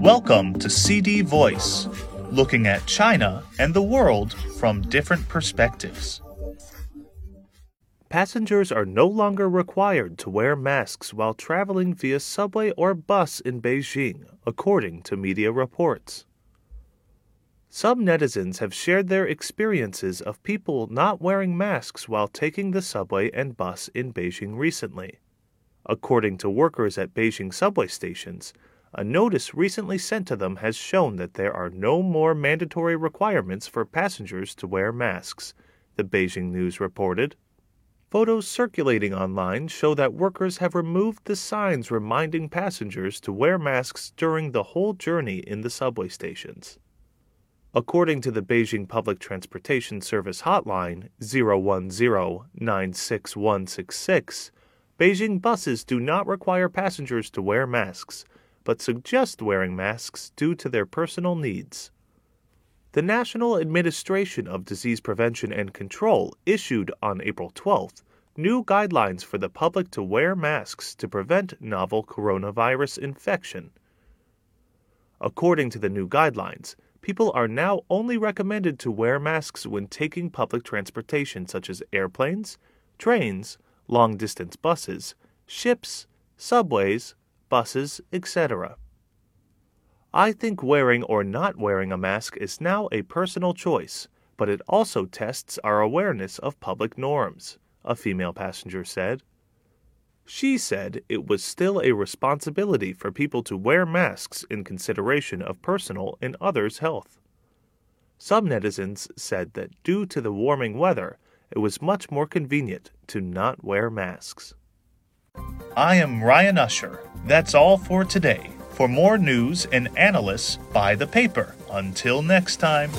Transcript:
Welcome to CD Voice, looking at China and the world from different perspectives. Passengers are no longer required to wear masks while traveling via subway or bus in Beijing, according to media reports. Some netizens have shared their experiences of people not wearing masks while taking the subway and bus in Beijing recently. According to workers at Beijing subway stations, a notice recently sent to them has shown that there are no more mandatory requirements for passengers to wear masks, the Beijing News reported. Photos circulating online show that workers have removed the signs reminding passengers to wear masks during the whole journey in the subway stations. According to the Beijing Public Transportation Service hotline 010-96166, Beijing buses do not require passengers to wear masks, but suggest wearing masks due to their personal needs. The National Administration of Disease Prevention and Control issued on April 12th new guidelines for the public to wear masks to prevent novel coronavirus infection. According to the new guidelines, people are now only recommended to wear masks when taking public transportation such as airplanes, trains, long distance buses, ships, subways, buses, etc. I think wearing or not wearing a mask is now a personal choice, but it also tests our awareness of public norms, a female passenger said. She said it was still a responsibility for people to wear masks in consideration of personal and others' health. Some netizens said that due to the warming weather, it was much more convenient to not wear masks. I am Ryan Usher. That's all for today. For more news and analysis, buy the paper. Until next time.